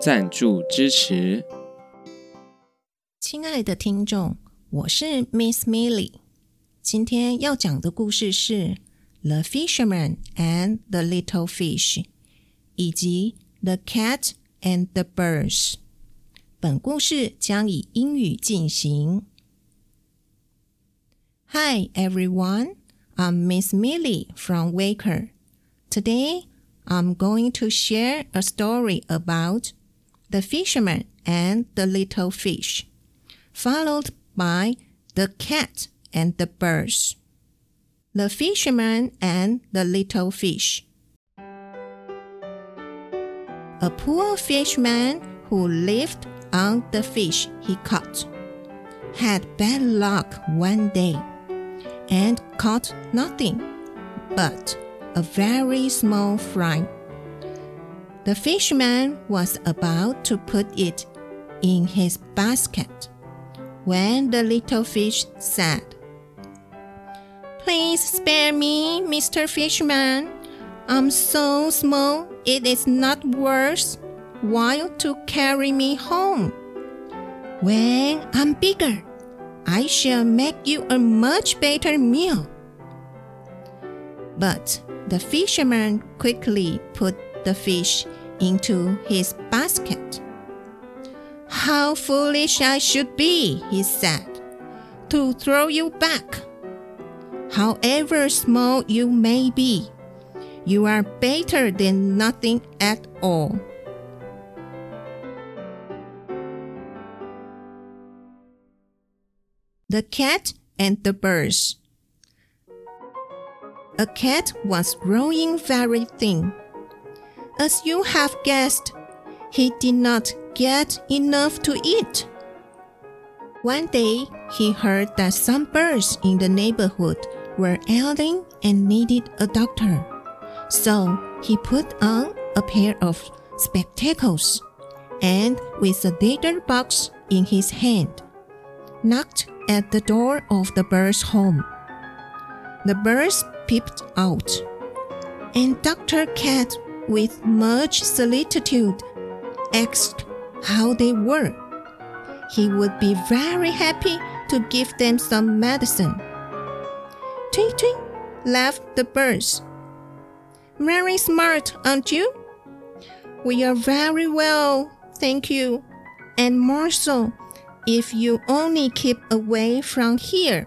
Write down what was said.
赞助支持。亲爱的听众，我是 Miss Millie，今天要讲的故事是《The Fisherman and the Little Fish》以及《The Cat and the Birds》。本故事将以英语进行。Hi everyone, I'm Miss Millie from Waker. Today, I'm going to share a story about the fisherman and the little fish, followed by the cat and the birds. The fisherman and the little fish. A poor fisherman who lived on the fish he caught had bad luck one day and caught nothing but a very small fry. The fisherman was about to put it in his basket when the little fish said, Please spare me, Mr. Fisherman. I'm so small it is not worth while to carry me home. When I'm bigger, I shall make you a much better meal. But the fisherman quickly put the fish into his basket. How foolish I should be, he said, to throw you back. However small you may be, you are better than nothing at all. The cat and the birds. A cat was growing very thin. As you have guessed, he did not get enough to eat. One day, he heard that some birds in the neighborhood were ailing and needed a doctor. So he put on a pair of spectacles and, with a leather box in his hand, knocked at the door of the bird's home. The birds peeped out, and Dr. Cat, with much solicitude, asked how they were. He would be very happy to give them some medicine. Tweet tweet, laughed the birds. Very smart, aren't you? We are very well, thank you, and more so if you only keep away from here.